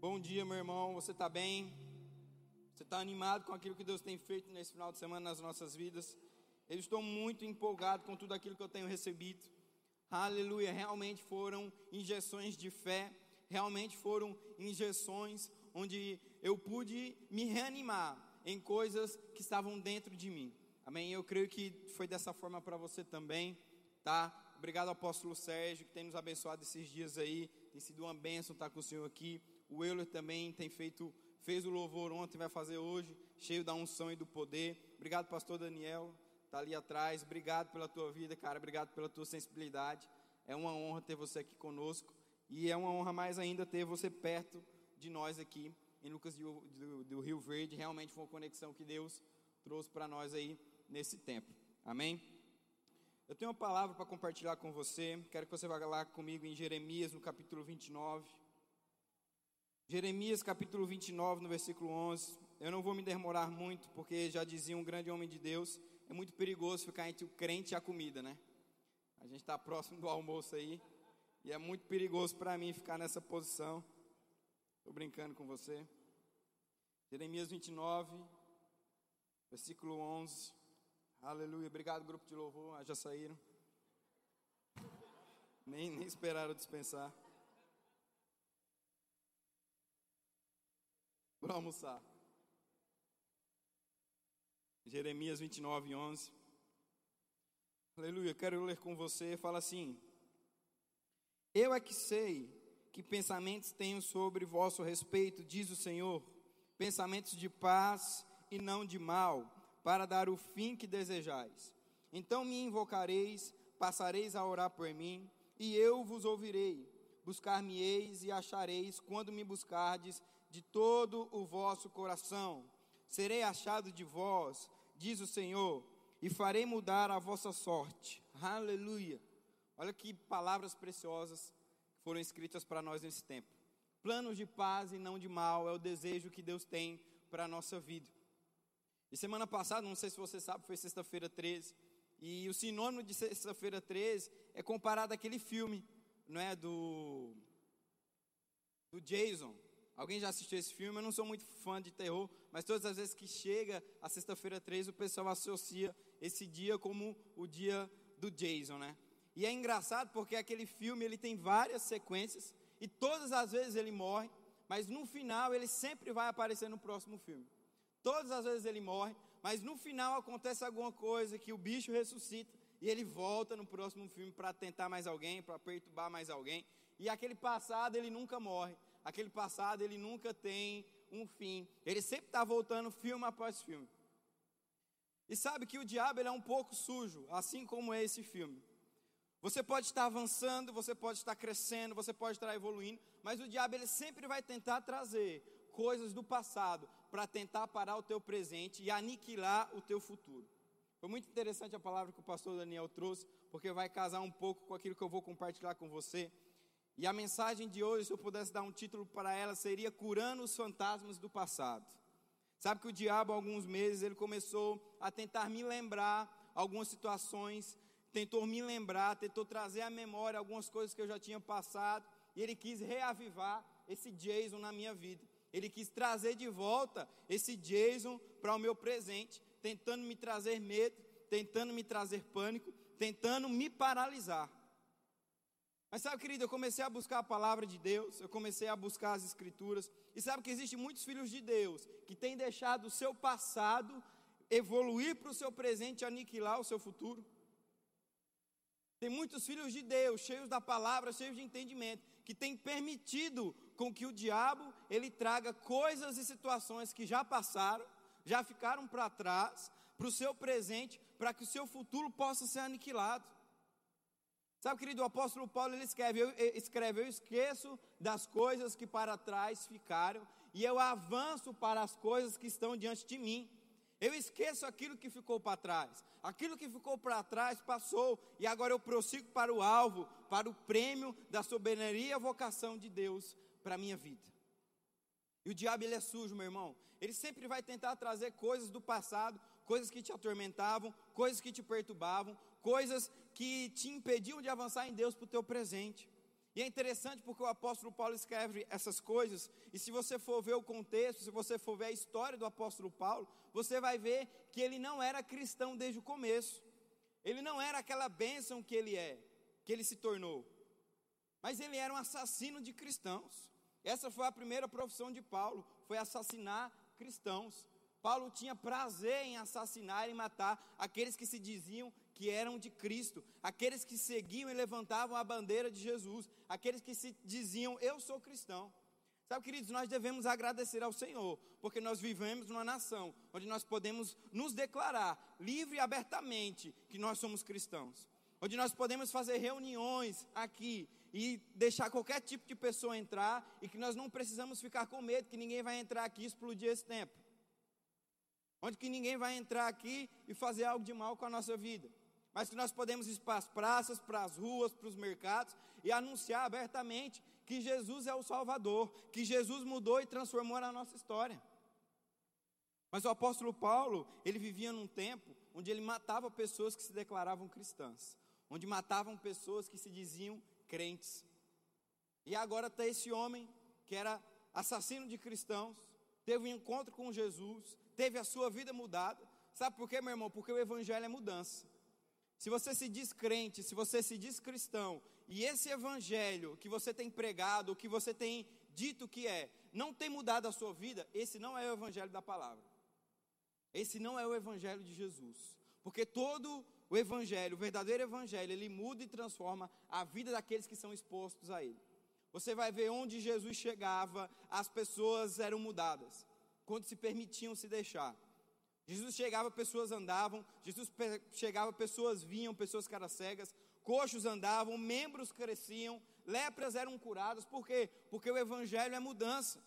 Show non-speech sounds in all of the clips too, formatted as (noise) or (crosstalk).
Bom dia, meu irmão. Você está bem? Você está animado com aquilo que Deus tem feito nesse final de semana nas nossas vidas? Eu estou muito empolgado com tudo aquilo que eu tenho recebido. Aleluia. Realmente foram injeções de fé. Realmente foram injeções onde eu pude me reanimar em coisas que estavam dentro de mim. Amém? Eu creio que foi dessa forma para você também, tá? Obrigado, apóstolo Sérgio, que tem nos abençoado esses dias aí. Tem sido uma bênção estar com o Senhor aqui. O Euler também tem feito, fez o louvor ontem, vai fazer hoje, cheio da unção e do poder. Obrigado, pastor Daniel, está ali atrás. Obrigado pela tua vida, cara. Obrigado pela tua sensibilidade. É uma honra ter você aqui conosco. E é uma honra mais ainda ter você perto de nós aqui em Lucas do, do, do Rio Verde. Realmente foi uma conexão que Deus trouxe para nós aí nesse tempo. Amém? Eu tenho uma palavra para compartilhar com você. Quero que você vá lá comigo em Jeremias, no capítulo 29. Jeremias capítulo 29, no versículo 11. Eu não vou me demorar muito, porque já dizia um grande homem de Deus, é muito perigoso ficar entre o crente e a comida, né? A gente está próximo do almoço aí, e é muito perigoso para mim ficar nessa posição. Estou brincando com você. Jeremias 29, versículo 11. Aleluia. Obrigado, grupo de louvor. Ah, já saíram. Nem, nem esperaram dispensar. Para almoçar. Jeremias 29, 11. Aleluia, quero ler com você. Fala assim: Eu é que sei que pensamentos tenho sobre vosso respeito, diz o Senhor, pensamentos de paz e não de mal, para dar o fim que desejais. Então me invocareis, passareis a orar por mim, e eu vos ouvirei. Buscar-me-eis e achareis quando me buscardes de todo o vosso coração. Serei achado de vós, diz o Senhor, e farei mudar a vossa sorte. Aleluia. Olha que palavras preciosas foram escritas para nós nesse tempo. Planos de paz e não de mal é o desejo que Deus tem para a nossa vida. E semana passada, não sei se você sabe, foi sexta-feira 13. E o sinônimo de sexta-feira 13 é comparado àquele filme, não é? Do, do Jason, Alguém já assistiu esse filme? Eu não sou muito fã de terror, mas todas as vezes que chega a sexta-feira 3, o pessoal associa esse dia como o dia do Jason, né? E é engraçado porque aquele filme ele tem várias sequências e todas as vezes ele morre, mas no final ele sempre vai aparecer no próximo filme. Todas as vezes ele morre, mas no final acontece alguma coisa que o bicho ressuscita e ele volta no próximo filme para tentar mais alguém, para perturbar mais alguém. E aquele passado ele nunca morre aquele passado ele nunca tem um fim. Ele sempre está voltando filme após filme. E sabe que o diabo ele é um pouco sujo, assim como é esse filme. Você pode estar avançando, você pode estar crescendo, você pode estar evoluindo, mas o diabo ele sempre vai tentar trazer coisas do passado para tentar parar o teu presente e aniquilar o teu futuro. Foi muito interessante a palavra que o pastor Daniel trouxe, porque vai casar um pouco com aquilo que eu vou compartilhar com você. E a mensagem de hoje, se eu pudesse dar um título para ela, seria Curando os Fantasmas do Passado. Sabe que o diabo, há alguns meses, ele começou a tentar me lembrar algumas situações, tentou me lembrar, tentou trazer à memória algumas coisas que eu já tinha passado, e ele quis reavivar esse Jason na minha vida. Ele quis trazer de volta esse Jason para o meu presente, tentando me trazer medo, tentando me trazer pânico, tentando me paralisar. Mas sabe, querido, eu comecei a buscar a palavra de Deus, eu comecei a buscar as escrituras, e sabe que existem muitos filhos de Deus que têm deixado o seu passado evoluir para o seu presente e aniquilar o seu futuro. Tem muitos filhos de Deus, cheios da palavra, cheios de entendimento, que têm permitido com que o diabo ele traga coisas e situações que já passaram, já ficaram para trás, para o seu presente, para que o seu futuro possa ser aniquilado. Sabe, querido, o apóstolo Paulo ele escreve eu, escreve, eu esqueço das coisas que para trás ficaram e eu avanço para as coisas que estão diante de mim. Eu esqueço aquilo que ficou para trás. Aquilo que ficou para trás passou e agora eu prossigo para o alvo, para o prêmio da soberania e vocação de Deus para a minha vida. E o diabo ele é sujo, meu irmão. Ele sempre vai tentar trazer coisas do passado, coisas que te atormentavam, coisas que te perturbavam, coisas que te impediam de avançar em Deus para o teu presente. E é interessante porque o apóstolo Paulo escreve essas coisas, e se você for ver o contexto, se você for ver a história do apóstolo Paulo, você vai ver que ele não era cristão desde o começo. Ele não era aquela bênção que ele é, que ele se tornou. Mas ele era um assassino de cristãos. Essa foi a primeira profissão de Paulo, foi assassinar cristãos. Paulo tinha prazer em assassinar e matar aqueles que se diziam que eram de Cristo, aqueles que seguiam e levantavam a bandeira de Jesus, aqueles que se diziam, eu sou cristão. Sabe, queridos, nós devemos agradecer ao Senhor, porque nós vivemos numa nação onde nós podemos nos declarar livre e abertamente que nós somos cristãos, onde nós podemos fazer reuniões aqui e deixar qualquer tipo de pessoa entrar e que nós não precisamos ficar com medo que ninguém vai entrar aqui e explodir esse templo. Onde que ninguém vai entrar aqui e fazer algo de mal com a nossa vida mas que nós podemos ir para as praças, para as ruas, para os mercados e anunciar abertamente que Jesus é o Salvador, que Jesus mudou e transformou a nossa história. Mas o apóstolo Paulo, ele vivia num tempo onde ele matava pessoas que se declaravam cristãs, onde matavam pessoas que se diziam crentes. E agora está esse homem que era assassino de cristãos, teve um encontro com Jesus, teve a sua vida mudada. Sabe por quê, meu irmão? Porque o evangelho é mudança. Se você se diz crente, se você se diz cristão, e esse evangelho que você tem pregado, que você tem dito que é, não tem mudado a sua vida, esse não é o evangelho da palavra. Esse não é o evangelho de Jesus. Porque todo o evangelho, o verdadeiro evangelho, ele muda e transforma a vida daqueles que são expostos a ele. Você vai ver onde Jesus chegava, as pessoas eram mudadas, quando se permitiam se deixar. Jesus chegava, pessoas andavam, Jesus chegava, pessoas vinham, pessoas caras cegas, coxos andavam, membros cresciam, lepras eram curadas, por quê? Porque o Evangelho é mudança,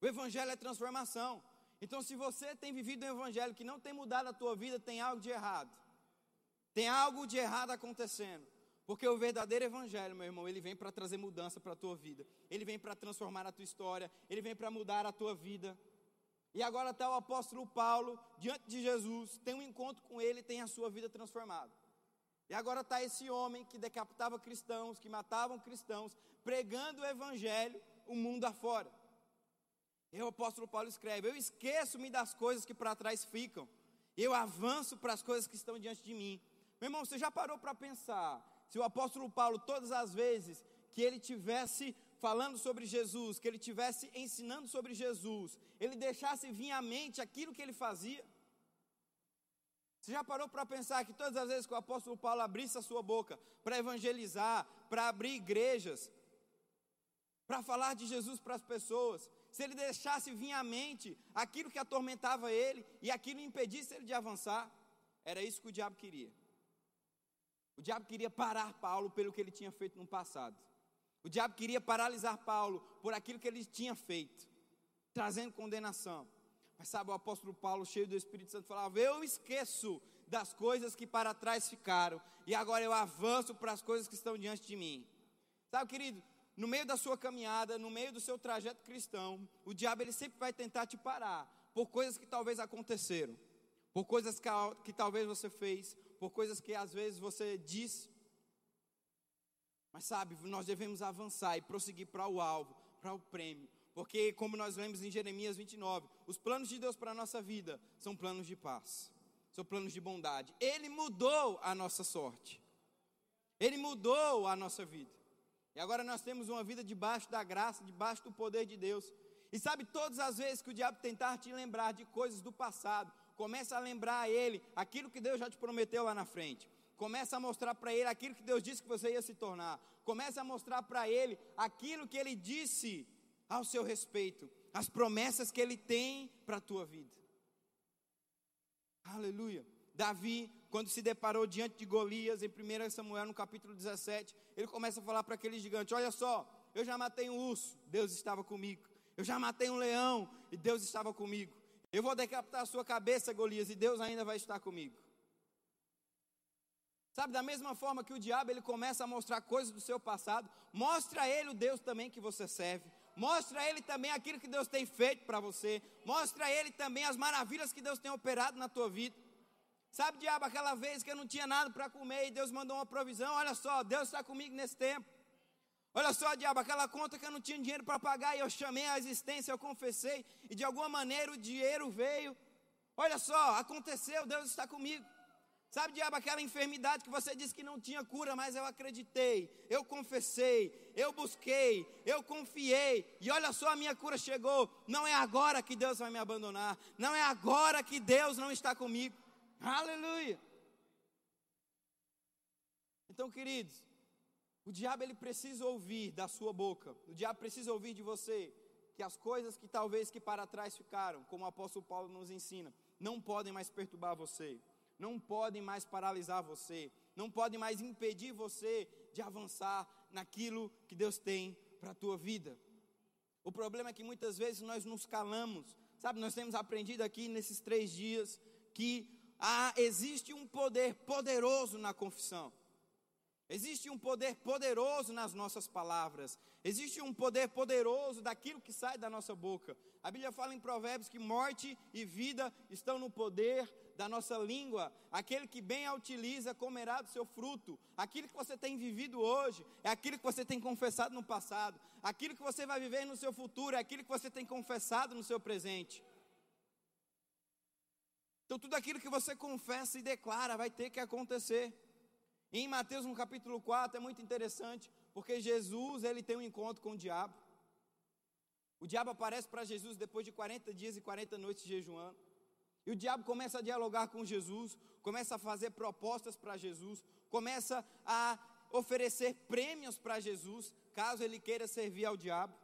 o Evangelho é transformação. Então, se você tem vivido um Evangelho que não tem mudado a tua vida, tem algo de errado, tem algo de errado acontecendo. Porque o verdadeiro evangelho, meu irmão, ele vem para trazer mudança para a tua vida. Ele vem para transformar a tua história, ele vem para mudar a tua vida. E agora está o apóstolo Paulo diante de Jesus, tem um encontro com ele, tem a sua vida transformada. E agora está esse homem que decapitava cristãos, que matavam cristãos, pregando o evangelho o mundo afora. E o apóstolo Paulo escreve: Eu esqueço-me das coisas que para trás ficam, eu avanço para as coisas que estão diante de mim. Meu irmão, você já parou para pensar se o apóstolo Paulo, todas as vezes que ele tivesse falando sobre Jesus, que ele tivesse ensinando sobre Jesus, ele deixasse vir à mente aquilo que ele fazia? Você já parou para pensar que todas as vezes que o apóstolo Paulo abrisse a sua boca para evangelizar, para abrir igrejas, para falar de Jesus para as pessoas, se ele deixasse vir à mente aquilo que atormentava ele e aquilo impedisse ele de avançar, era isso que o diabo queria. O diabo queria parar Paulo pelo que ele tinha feito no passado. O diabo queria paralisar Paulo por aquilo que ele tinha feito, trazendo condenação. Mas sabe, o apóstolo Paulo, cheio do Espírito Santo, falava: Eu esqueço das coisas que para trás ficaram, e agora eu avanço para as coisas que estão diante de mim. Sabe, querido, no meio da sua caminhada, no meio do seu trajeto cristão, o diabo ele sempre vai tentar te parar por coisas que talvez aconteceram, por coisas que, que talvez você fez, por coisas que às vezes você disse mas sabe, nós devemos avançar e prosseguir para o alvo, para o prêmio. Porque, como nós lemos em Jeremias 29, os planos de Deus para a nossa vida são planos de paz, são planos de bondade. Ele mudou a nossa sorte, Ele mudou a nossa vida. E agora nós temos uma vida debaixo da graça, debaixo do poder de Deus. E sabe, todas as vezes que o diabo tentar te lembrar de coisas do passado, começa a lembrar a ele aquilo que Deus já te prometeu lá na frente. Começa a mostrar para ele aquilo que Deus disse que você ia se tornar. Começa a mostrar para ele aquilo que ele disse ao seu respeito, as promessas que ele tem para a tua vida. Aleluia. Davi, quando se deparou diante de Golias, em 1 Samuel, no capítulo 17, ele começa a falar para aquele gigante: Olha só, eu já matei um urso, Deus estava comigo. Eu já matei um leão, e Deus estava comigo. Eu vou decapitar a sua cabeça, Golias, e Deus ainda vai estar comigo. Sabe, da mesma forma que o diabo ele começa a mostrar coisas do seu passado, mostra a ele o Deus também que você serve. Mostra a ele também aquilo que Deus tem feito para você. Mostra a ele também as maravilhas que Deus tem operado na tua vida. Sabe, diabo, aquela vez que eu não tinha nada para comer e Deus mandou uma provisão, olha só, Deus está comigo nesse tempo. Olha só, diabo, aquela conta que eu não tinha dinheiro para pagar e eu chamei a existência, eu confessei e de alguma maneira o dinheiro veio. Olha só, aconteceu, Deus está comigo. Sabe, diabo, aquela enfermidade que você disse que não tinha cura, mas eu acreditei, eu confessei, eu busquei, eu confiei, e olha só, a minha cura chegou. Não é agora que Deus vai me abandonar, não é agora que Deus não está comigo. Aleluia. Então, queridos, o diabo ele precisa ouvir da sua boca, o diabo precisa ouvir de você que as coisas que talvez que para trás ficaram, como o apóstolo Paulo nos ensina, não podem mais perturbar você não podem mais paralisar você, não podem mais impedir você de avançar naquilo que Deus tem para a tua vida. O problema é que muitas vezes nós nos calamos, sabe? Nós temos aprendido aqui nesses três dias que há, existe um poder poderoso na confissão. Existe um poder poderoso nas nossas palavras. Existe um poder poderoso daquilo que sai da nossa boca. A Bíblia fala em Provérbios que morte e vida estão no poder da nossa língua, aquele que bem a utiliza comerá do seu fruto. Aquilo que você tem vivido hoje é aquilo que você tem confessado no passado. Aquilo que você vai viver no seu futuro é aquilo que você tem confessado no seu presente. Então, tudo aquilo que você confessa e declara vai ter que acontecer. E em Mateus, no capítulo 4, é muito interessante, porque Jesus, ele tem um encontro com o diabo. O diabo aparece para Jesus depois de 40 dias e 40 noites jejuando. E o diabo começa a dialogar com Jesus, começa a fazer propostas para Jesus, começa a oferecer prêmios para Jesus, caso ele queira servir ao diabo.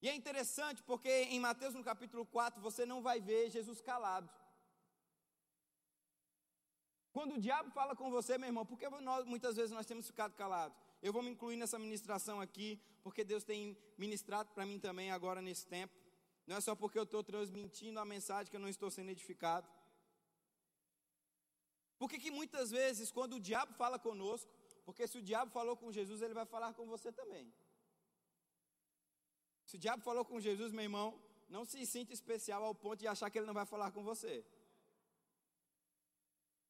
E é interessante porque em Mateus no capítulo 4 você não vai ver Jesus calado. Quando o diabo fala com você, meu irmão, porque nós, muitas vezes nós temos ficado calados? Eu vou me incluir nessa ministração aqui, porque Deus tem ministrado para mim também agora nesse tempo. Não é só porque eu estou transmitindo a mensagem que eu não estou sendo edificado. Porque que muitas vezes, quando o diabo fala conosco, porque se o diabo falou com Jesus, ele vai falar com você também. Se o diabo falou com Jesus, meu irmão, não se sinta especial ao ponto de achar que ele não vai falar com você.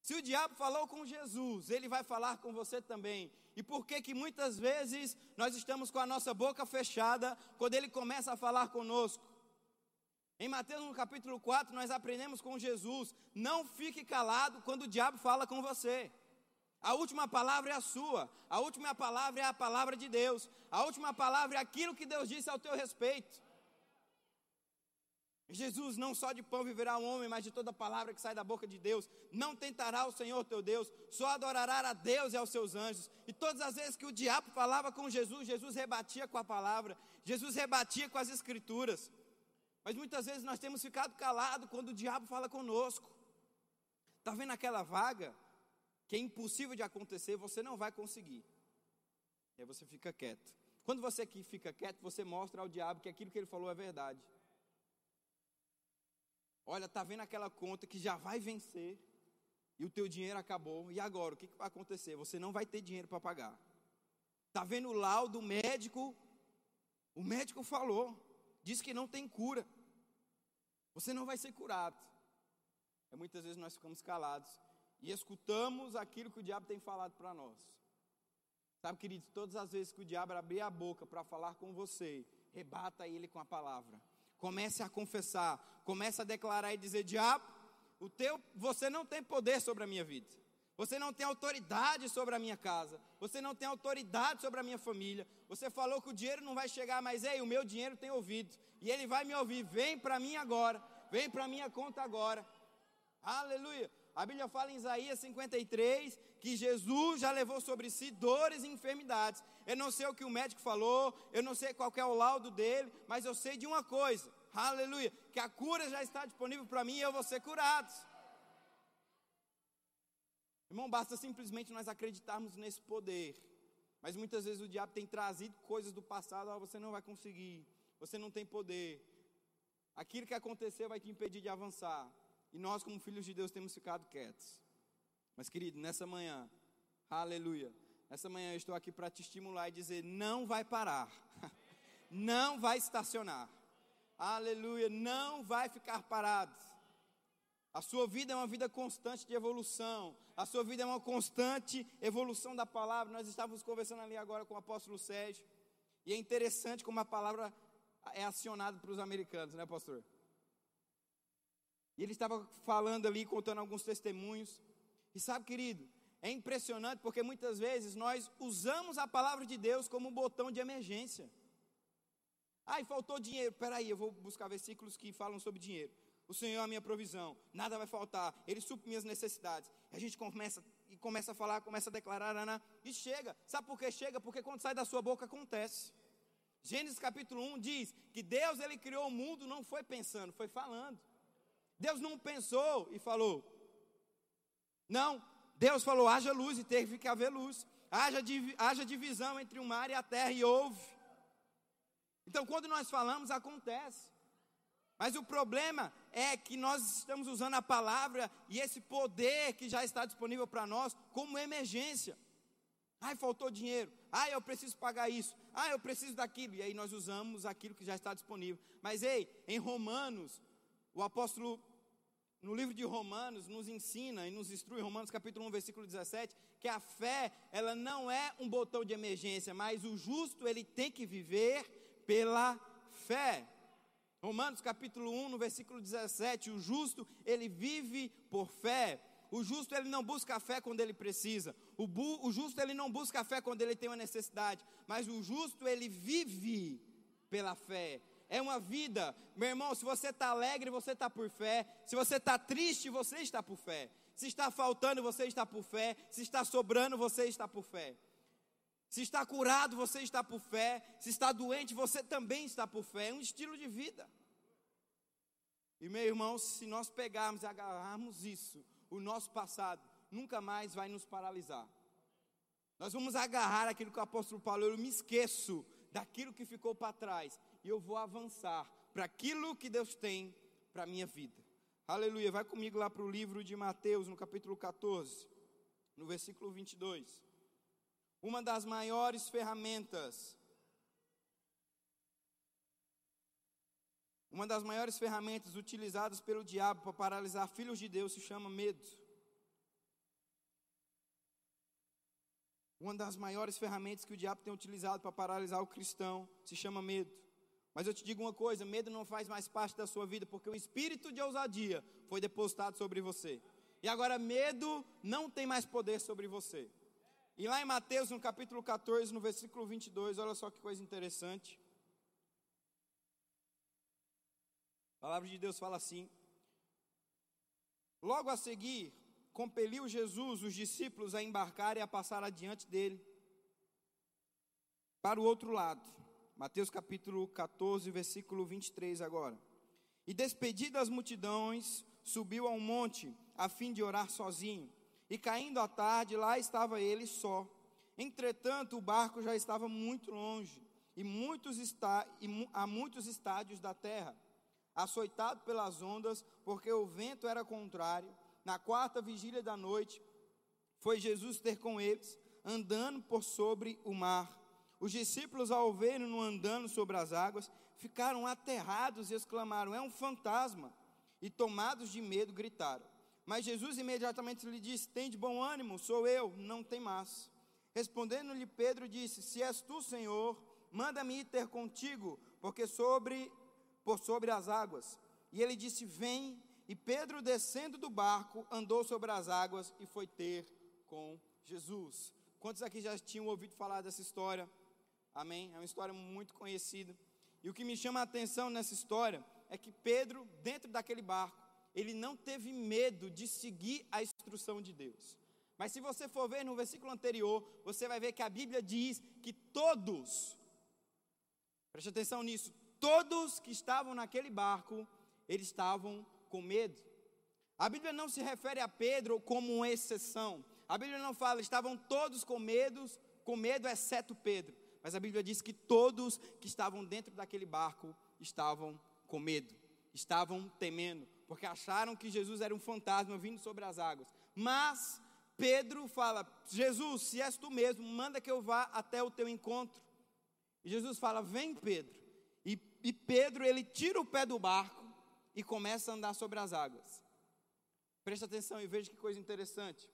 Se o diabo falou com Jesus, ele vai falar com você também. E por que que muitas vezes nós estamos com a nossa boca fechada quando ele começa a falar conosco? Em Mateus no capítulo 4, nós aprendemos com Jesus: não fique calado quando o diabo fala com você. A última palavra é a sua, a última palavra é a palavra de Deus, a última palavra é aquilo que Deus disse ao teu respeito. Jesus, não só de pão viverá o homem, mas de toda palavra que sai da boca de Deus. Não tentará o Senhor teu Deus, só adorará a Deus e aos seus anjos. E todas as vezes que o diabo falava com Jesus, Jesus rebatia com a palavra, Jesus rebatia com as escrituras. Mas muitas vezes nós temos ficado calados quando o diabo fala conosco. Está vendo aquela vaga que é impossível de acontecer, você não vai conseguir. E aí você fica quieto. Quando você aqui fica quieto, você mostra ao diabo que aquilo que ele falou é verdade. Olha, está vendo aquela conta que já vai vencer e o teu dinheiro acabou. E agora, o que, que vai acontecer? Você não vai ter dinheiro para pagar. Está vendo o laudo médico? O médico falou, disse que não tem cura. Você não vai ser curado. É muitas vezes nós ficamos calados e escutamos aquilo que o diabo tem falado para nós. Sabe, queridos, todas as vezes que o diabo abrir a boca para falar com você, rebata ele com a palavra. Comece a confessar, comece a declarar e dizer: diabo, o teu, você não tem poder sobre a minha vida. Você não tem autoridade sobre a minha casa. Você não tem autoridade sobre a minha família. Você falou que o dinheiro não vai chegar, mas ei, o meu dinheiro tem ouvido e ele vai me ouvir. Vem para mim agora, vem para minha conta agora. Aleluia. A Bíblia fala em Isaías 53 que Jesus já levou sobre si dores e enfermidades. Eu não sei o que o médico falou, eu não sei qual é o laudo dele, mas eu sei de uma coisa. Aleluia, que a cura já está disponível para mim e eu vou ser curado. Irmão, basta simplesmente nós acreditarmos nesse poder. Mas muitas vezes o diabo tem trazido coisas do passado, você não vai conseguir você não tem poder. Aquilo que aconteceu vai te impedir de avançar. E nós, como filhos de Deus, temos ficado quietos. Mas, querido, nessa manhã, aleluia. Nessa manhã eu estou aqui para te estimular e dizer: não vai parar, (laughs) não vai estacionar, aleluia, não vai ficar parado. A sua vida é uma vida constante de evolução. A sua vida é uma constante evolução da palavra. Nós estávamos conversando ali agora com o apóstolo Sérgio. E é interessante como a palavra é acionada para os americanos, né, pastor? E ele estava falando ali, contando alguns testemunhos. E sabe, querido, é impressionante porque muitas vezes nós usamos a palavra de Deus como um botão de emergência. Ai, faltou dinheiro. Peraí, eu vou buscar versículos que falam sobre dinheiro. O Senhor é a minha provisão, nada vai faltar, Ele supre minhas necessidades. A gente começa e começa a falar, começa a declarar, Ana, e chega. Sabe por que chega? Porque quando sai da sua boca acontece. Gênesis capítulo 1 diz que Deus ele criou o mundo, não foi pensando, foi falando. Deus não pensou e falou. Não, Deus falou: haja luz e teve que haver luz. Haja, haja divisão entre o mar e a terra e houve. Então, quando nós falamos, acontece. Mas o problema é que nós estamos usando a palavra e esse poder que já está disponível para nós como emergência. Ai, faltou dinheiro. Ai, eu preciso pagar isso. Ai, eu preciso daquilo. E aí nós usamos aquilo que já está disponível. Mas ei, em Romanos, o apóstolo, no livro de Romanos, nos ensina e nos instrui, Romanos capítulo 1, versículo 17, que a fé, ela não é um botão de emergência, mas o justo, ele tem que viver pela fé. Romanos capítulo 1, no versículo 17, o justo, ele vive por fé. O justo ele não busca a fé quando ele precisa. O, bu, o justo ele não busca a fé quando ele tem uma necessidade. Mas o justo ele vive pela fé. É uma vida, meu irmão. Se você está alegre, você está por fé. Se você está triste, você está por fé. Se está faltando, você está por fé. Se está sobrando, você está por fé. Se está curado, você está por fé. Se está doente, você também está por fé. É um estilo de vida. E meu irmão, se nós pegarmos e agarrarmos isso, o nosso passado nunca mais vai nos paralisar. Nós vamos agarrar aquilo que o apóstolo Paulo, eu me esqueço daquilo que ficou para trás e eu vou avançar para aquilo que Deus tem para a minha vida. Aleluia. Vai comigo lá para o livro de Mateus, no capítulo 14, no versículo 22. Uma das maiores ferramentas Uma das maiores ferramentas utilizadas pelo diabo para paralisar filhos de Deus se chama medo. Uma das maiores ferramentas que o diabo tem utilizado para paralisar o cristão se chama medo. Mas eu te digo uma coisa: medo não faz mais parte da sua vida, porque o espírito de ousadia foi depositado sobre você. E agora, medo não tem mais poder sobre você. E lá em Mateus, no capítulo 14, no versículo 22, olha só que coisa interessante. A palavra de Deus fala assim: Logo a seguir, compeliu Jesus os discípulos a embarcar e a passar adiante dele para o outro lado. Mateus capítulo 14, versículo 23 agora. E despedido as multidões, subiu a um monte a fim de orar sozinho. E caindo a tarde, lá estava ele só. Entretanto, o barco já estava muito longe, e muitos está, e a muitos estádios da terra açoitado pelas ondas, porque o vento era contrário. Na quarta vigília da noite, foi Jesus ter com eles, andando por sobre o mar. Os discípulos, ao verem-no andando sobre as águas, ficaram aterrados e exclamaram: É um fantasma! E tomados de medo, gritaram. Mas Jesus imediatamente lhe disse: Tem de bom ânimo, sou eu, não tem mais. Respondendo-lhe Pedro, disse: Se és tu, Senhor, manda-me ir ter contigo, porque sobre por sobre as águas. E ele disse: Vem. E Pedro, descendo do barco, andou sobre as águas e foi ter com Jesus. Quantos aqui já tinham ouvido falar dessa história? Amém? É uma história muito conhecida. E o que me chama a atenção nessa história é que Pedro, dentro daquele barco, ele não teve medo de seguir a instrução de Deus. Mas se você for ver no versículo anterior, você vai ver que a Bíblia diz que todos, preste atenção nisso, todos que estavam naquele barco, eles estavam com medo. A Bíblia não se refere a Pedro como uma exceção. A Bíblia não fala, estavam todos com medo, com medo, exceto Pedro. Mas a Bíblia diz que todos que estavam dentro daquele barco estavam com medo, estavam temendo, porque acharam que Jesus era um fantasma vindo sobre as águas. Mas Pedro fala: Jesus, se és tu mesmo, manda que eu vá até o teu encontro. E Jesus fala: Vem, Pedro. E Pedro, ele tira o pé do barco e começa a andar sobre as águas. Preste atenção e veja que coisa interessante.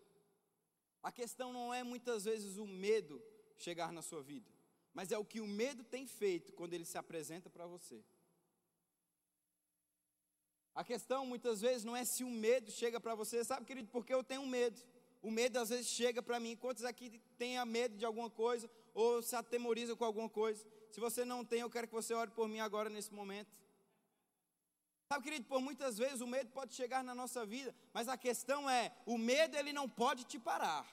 A questão não é muitas vezes o medo chegar na sua vida, mas é o que o medo tem feito quando ele se apresenta para você. A questão muitas vezes não é se o medo chega para você, sabe, querido, porque eu tenho medo. O medo às vezes chega para mim. Quantos aqui têm medo de alguma coisa ou se atemoriza com alguma coisa? Se você não tem, eu quero que você ore por mim agora nesse momento. Sabe, querido, por muitas vezes o medo pode chegar na nossa vida, mas a questão é, o medo ele não pode te parar.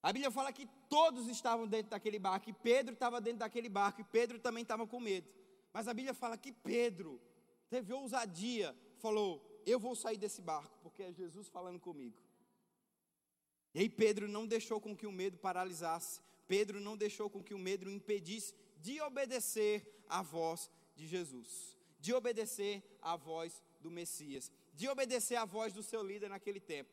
A Bíblia fala que todos estavam dentro daquele barco, e Pedro estava dentro daquele barco, e Pedro também estava com medo. Mas a Bíblia fala que Pedro teve ousadia, falou: Eu vou sair desse barco, porque é Jesus falando comigo. E aí Pedro não deixou com que o medo paralisasse, Pedro não deixou com que o medo impedisse de obedecer à voz de Jesus, de obedecer à voz do Messias, de obedecer à voz do seu líder naquele tempo.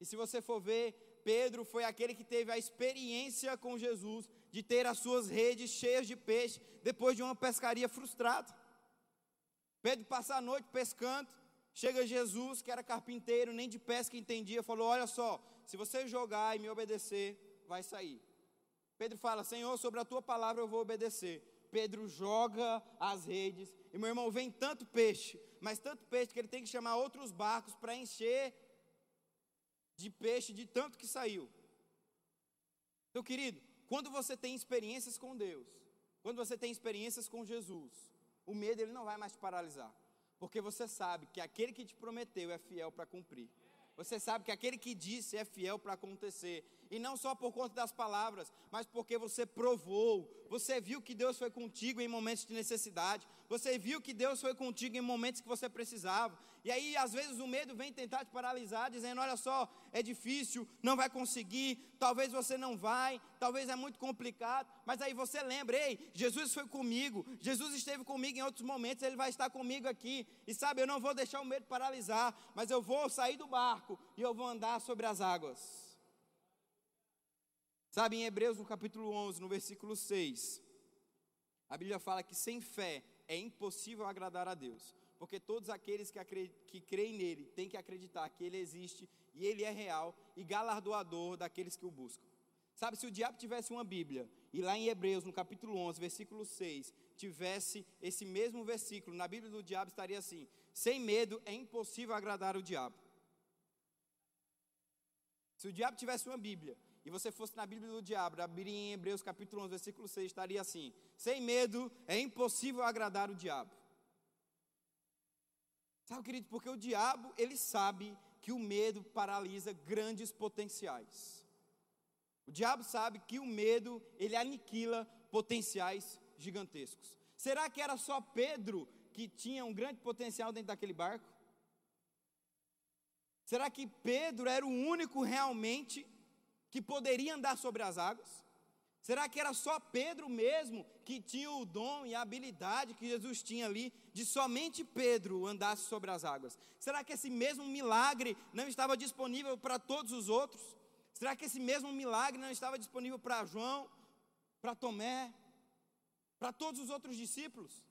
E se você for ver, Pedro foi aquele que teve a experiência com Jesus de ter as suas redes cheias de peixe depois de uma pescaria frustrada. Pedro passa a noite pescando, chega Jesus, que era carpinteiro, nem de pesca entendia, falou: Olha só, se você jogar e me obedecer, vai sair. Pedro fala: Senhor, sobre a tua palavra eu vou obedecer. Pedro joga as redes, e meu irmão, vem tanto peixe, mas tanto peixe que ele tem que chamar outros barcos para encher de peixe de tanto que saiu. Meu querido, quando você tem experiências com Deus, quando você tem experiências com Jesus, o medo ele não vai mais te paralisar, porque você sabe que aquele que te prometeu é fiel para cumprir. Você sabe que aquele que disse é fiel para acontecer. E não só por conta das palavras, mas porque você provou. Você viu que Deus foi contigo em momentos de necessidade. Você viu que Deus foi contigo em momentos que você precisava. E aí, às vezes, o medo vem tentar te paralisar, dizendo: olha só, é difícil, não vai conseguir, talvez você não vai, talvez é muito complicado. Mas aí você lembra: ei, Jesus foi comigo, Jesus esteve comigo em outros momentos, ele vai estar comigo aqui. E sabe, eu não vou deixar o medo paralisar, mas eu vou sair do barco e eu vou andar sobre as águas. Sabe, em Hebreus, no capítulo 11, no versículo 6, a Bíblia fala que sem fé é impossível agradar a Deus porque todos aqueles que, que creem nele têm que acreditar que ele existe e ele é real e galardoador daqueles que o buscam. Sabe, se o diabo tivesse uma Bíblia, e lá em Hebreus, no capítulo 11, versículo 6, tivesse esse mesmo versículo, na Bíblia do diabo estaria assim: sem medo é impossível agradar o diabo. Se o diabo tivesse uma Bíblia, e você fosse na Bíblia do diabo, abriria em Hebreus capítulo 11, versículo 6, estaria assim: sem medo é impossível agradar o diabo. Sabe, querido, porque o diabo, ele sabe que o medo paralisa grandes potenciais. O diabo sabe que o medo, ele aniquila potenciais gigantescos. Será que era só Pedro que tinha um grande potencial dentro daquele barco? Será que Pedro era o único realmente que poderia andar sobre as águas? Será que era só Pedro mesmo que tinha o dom e a habilidade que Jesus tinha ali de somente Pedro andasse sobre as águas? Será que esse mesmo milagre não estava disponível para todos os outros? Será que esse mesmo milagre não estava disponível para João, para Tomé, para todos os outros discípulos?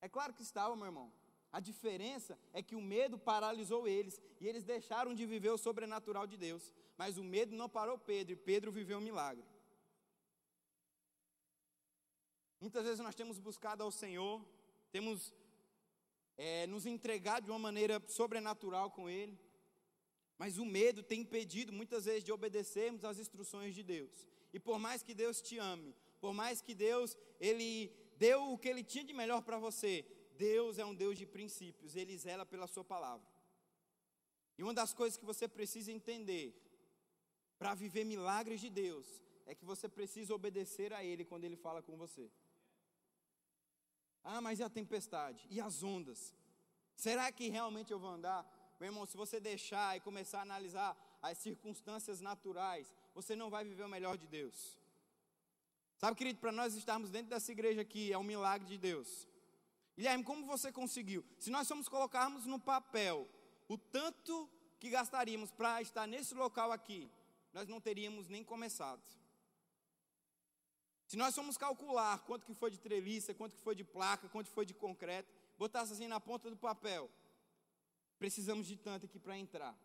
É claro que estava, meu irmão. A diferença é que o medo paralisou eles e eles deixaram de viver o sobrenatural de Deus. Mas o medo não parou Pedro e Pedro viveu o milagre. Muitas vezes nós temos buscado ao Senhor, temos é, nos entregado de uma maneira sobrenatural com Ele, mas o medo tem impedido muitas vezes de obedecermos às instruções de Deus. E por mais que Deus te ame, por mais que Deus ele deu o que Ele tinha de melhor para você, Deus é um Deus de princípios, Ele zela pela Sua palavra. E uma das coisas que você precisa entender para viver milagres de Deus é que você precisa obedecer a Ele quando Ele fala com você. Ah, mas e a tempestade? E as ondas? Será que realmente eu vou andar? Meu irmão, se você deixar e começar a analisar as circunstâncias naturais, você não vai viver o melhor de Deus. Sabe, querido, para nós estarmos dentro dessa igreja aqui, é um milagre de Deus. Guilherme, como você conseguiu? Se nós formos colocarmos no papel o tanto que gastaríamos para estar nesse local aqui, nós não teríamos nem começado. Se nós formos calcular quanto que foi de treliça, quanto que foi de placa, quanto foi de concreto, botasse assim na ponta do papel, precisamos de tanto aqui para entrar.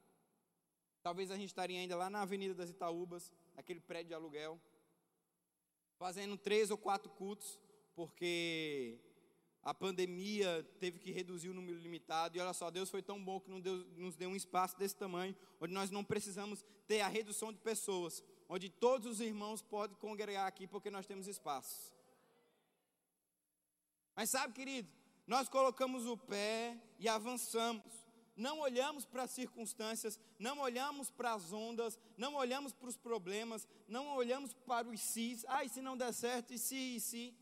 Talvez a gente estaria ainda lá na Avenida das Itaúbas, naquele prédio de aluguel, fazendo três ou quatro cultos, porque a pandemia teve que reduzir o número limitado, e olha só, Deus foi tão bom que deu, nos deu um espaço desse tamanho, onde nós não precisamos ter a redução de pessoas, onde todos os irmãos podem congregar aqui, porque nós temos espaço. Mas sabe, querido, nós colocamos o pé e avançamos. Não olhamos para as circunstâncias, não olhamos para as ondas, não olhamos para os problemas, não olhamos para os sis. Ah, e se não der certo, e se, e se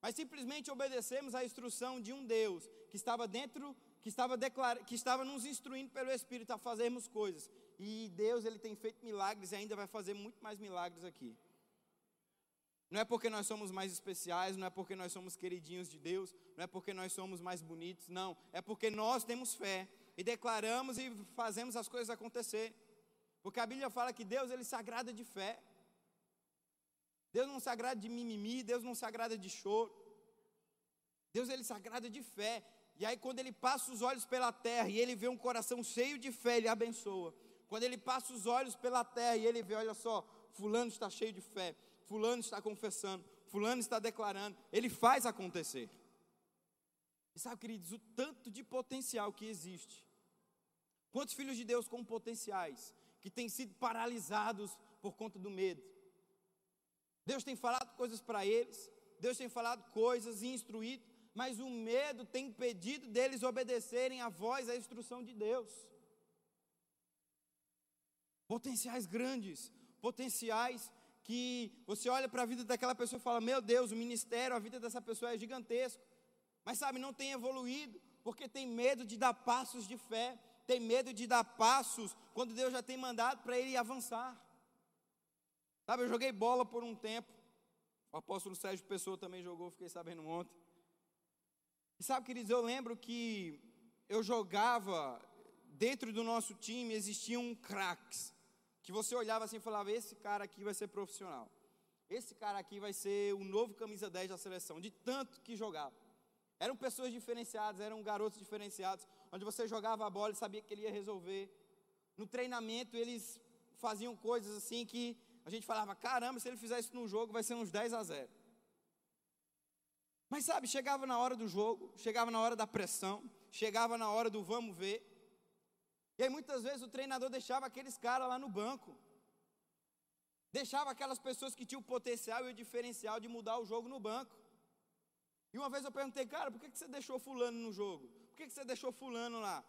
mas simplesmente obedecemos à instrução de um Deus que estava dentro, que estava, declar, que estava nos instruindo pelo Espírito a fazermos coisas. E Deus ele tem feito milagres e ainda vai fazer muito mais milagres aqui. Não é porque nós somos mais especiais, não é porque nós somos queridinhos de Deus, não é porque nós somos mais bonitos, não. É porque nós temos fé e declaramos e fazemos as coisas acontecer. Porque a Bíblia fala que Deus ele se agrada de fé. Deus não se agrada de mimimi, Deus não se agrada de choro. Deus ele se agrada de fé. E aí quando ele passa os olhos pela terra e ele vê um coração cheio de fé, ele abençoa. Quando ele passa os olhos pela terra e ele vê, olha só, fulano está cheio de fé, fulano está confessando, fulano está declarando, ele faz acontecer. E sabe, queridos, o tanto de potencial que existe. Quantos filhos de Deus com potenciais que têm sido paralisados por conta do medo? Deus tem falado coisas para eles, Deus tem falado coisas e instruído, mas o medo tem impedido deles obedecerem a voz, a instrução de Deus. Potenciais grandes, potenciais que você olha para a vida daquela pessoa e fala: Meu Deus, o ministério, a vida dessa pessoa é gigantesco, mas sabe, não tem evoluído, porque tem medo de dar passos de fé, tem medo de dar passos quando Deus já tem mandado para ele avançar. Sabe, eu joguei bola por um tempo. O apóstolo Sérgio Pessoa também jogou, fiquei sabendo ontem. E sabe, queridos, eu lembro que eu jogava, dentro do nosso time existiam craques, que você olhava assim e falava: esse cara aqui vai ser profissional. Esse cara aqui vai ser o novo camisa 10 da seleção, de tanto que jogava. Eram pessoas diferenciadas, eram garotos diferenciados, onde você jogava a bola e sabia que ele ia resolver. No treinamento, eles faziam coisas assim que a gente falava, caramba, se ele fizer isso no jogo, vai ser uns 10 a 0. Mas sabe, chegava na hora do jogo, chegava na hora da pressão, chegava na hora do vamos ver. E aí muitas vezes o treinador deixava aqueles caras lá no banco. Deixava aquelas pessoas que tinham o potencial e o diferencial de mudar o jogo no banco. E uma vez eu perguntei, cara, por que você deixou fulano no jogo? Por que você deixou fulano lá?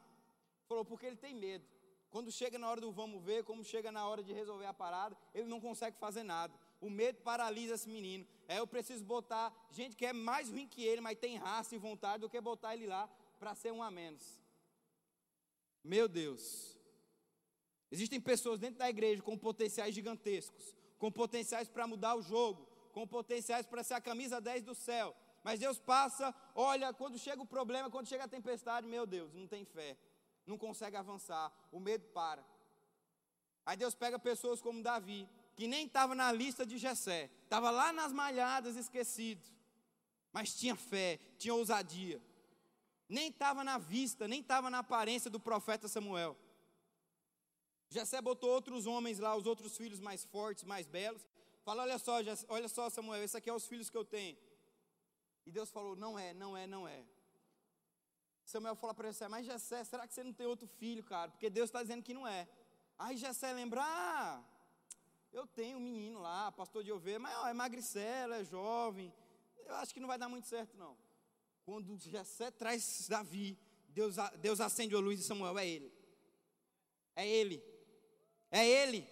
Falou, porque ele tem medo. Quando chega na hora do vamos ver, como chega na hora de resolver a parada, ele não consegue fazer nada. O medo paralisa esse menino. É, eu preciso botar gente que é mais ruim que ele, mas tem raça e vontade, do que botar ele lá para ser um a menos. Meu Deus. Existem pessoas dentro da igreja com potenciais gigantescos, com potenciais para mudar o jogo, com potenciais para ser a camisa 10 do céu. Mas Deus passa, olha, quando chega o problema, quando chega a tempestade, meu Deus, não tem fé não consegue avançar, o medo para. Aí Deus pega pessoas como Davi, que nem estava na lista de Jessé, estava lá nas malhadas esquecido, mas tinha fé, tinha ousadia. Nem estava na vista, nem estava na aparência do profeta Samuel. Jessé botou outros homens lá, os outros filhos mais fortes, mais belos. Fala, olha só, Jessé, olha só, Samuel, esse aqui é os filhos que eu tenho. E Deus falou, não é, não é, não é. Samuel fala para Jessé, mas Jessé, será que você não tem outro filho, cara? Porque Deus está dizendo que não é. Aí Jessé lembra, ah, eu tenho um menino lá, pastor de ovelha, mas ó, é magricela, é jovem. Eu acho que não vai dar muito certo, não. Quando Jessé traz Davi, Deus, Deus acende a luz de Samuel, é ele. É ele. É ele.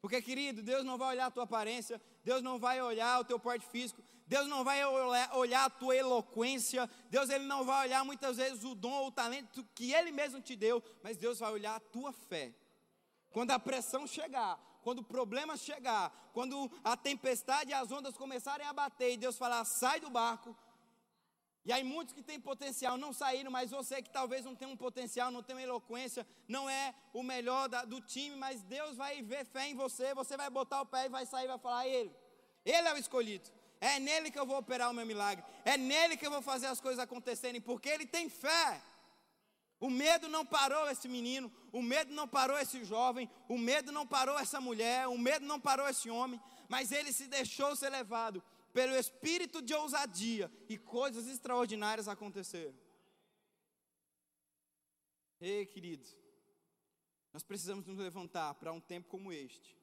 Porque, querido, Deus não vai olhar a tua aparência, Deus não vai olhar o teu porte físico, Deus não vai olhar a tua eloquência, Deus ele não vai olhar muitas vezes o dom ou o talento que Ele mesmo te deu, mas Deus vai olhar a tua fé. Quando a pressão chegar, quando o problema chegar, quando a tempestade e as ondas começarem a bater e Deus falar, sai do barco. E aí muitos que têm potencial não saíram, mas você que talvez não tenha um potencial, não tem uma eloquência, não é o melhor da, do time, mas Deus vai ver fé em você, você vai botar o pé e vai sair e vai falar, Ele, Ele é o escolhido. É nele que eu vou operar o meu milagre. É nele que eu vou fazer as coisas acontecerem, porque ele tem fé. O medo não parou esse menino, o medo não parou esse jovem, o medo não parou essa mulher, o medo não parou esse homem, mas ele se deixou ser levado pelo espírito de ousadia e coisas extraordinárias aconteceram. Ei, queridos, nós precisamos nos levantar para um tempo como este.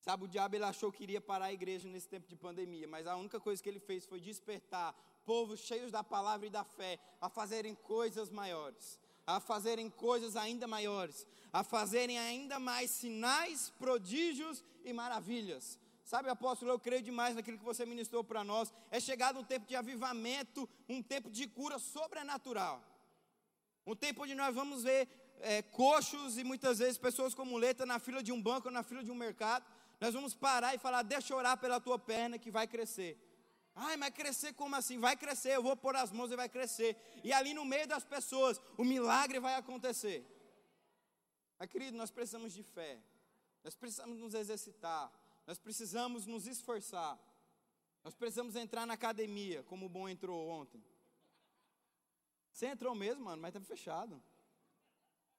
Sabe, o diabo ele achou que iria parar a igreja nesse tempo de pandemia, mas a única coisa que ele fez foi despertar povos cheios da palavra e da fé a fazerem coisas maiores, a fazerem coisas ainda maiores, a fazerem ainda mais sinais, prodígios e maravilhas. Sabe, apóstolo, eu creio demais naquilo que você ministrou para nós. É chegado um tempo de avivamento, um tempo de cura sobrenatural. Um tempo onde nós vamos ver é, coxos e muitas vezes pessoas com muleta na fila de um banco ou na fila de um mercado. Nós vamos parar e falar: Deixa orar pela tua perna que vai crescer. Ai, mas crescer como assim? Vai crescer, eu vou pôr as mãos e vai crescer. E ali no meio das pessoas, o milagre vai acontecer. Mas querido, nós precisamos de fé. Nós precisamos nos exercitar. Nós precisamos nos esforçar. Nós precisamos entrar na academia, como o bom entrou ontem. Você entrou mesmo, mano, mas estava fechado.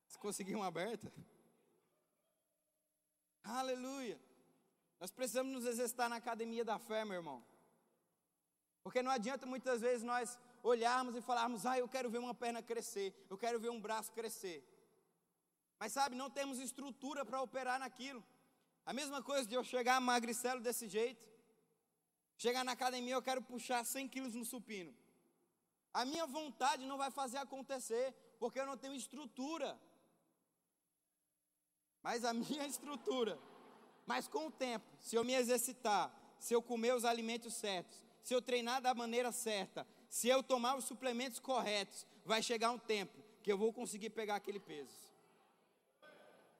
Você conseguiu uma aberta? Aleluia. Nós precisamos nos exercitar na academia da fé, meu irmão. Porque não adianta muitas vezes nós olharmos e falarmos, ah, eu quero ver uma perna crescer, eu quero ver um braço crescer. Mas sabe, não temos estrutura para operar naquilo. A mesma coisa de eu chegar magricelo desse jeito, chegar na academia, eu quero puxar 100 quilos no supino. A minha vontade não vai fazer acontecer, porque eu não tenho estrutura. Mas a (laughs) minha estrutura, mas com o tempo, se eu me exercitar, se eu comer os alimentos certos, se eu treinar da maneira certa, se eu tomar os suplementos corretos, vai chegar um tempo que eu vou conseguir pegar aquele peso.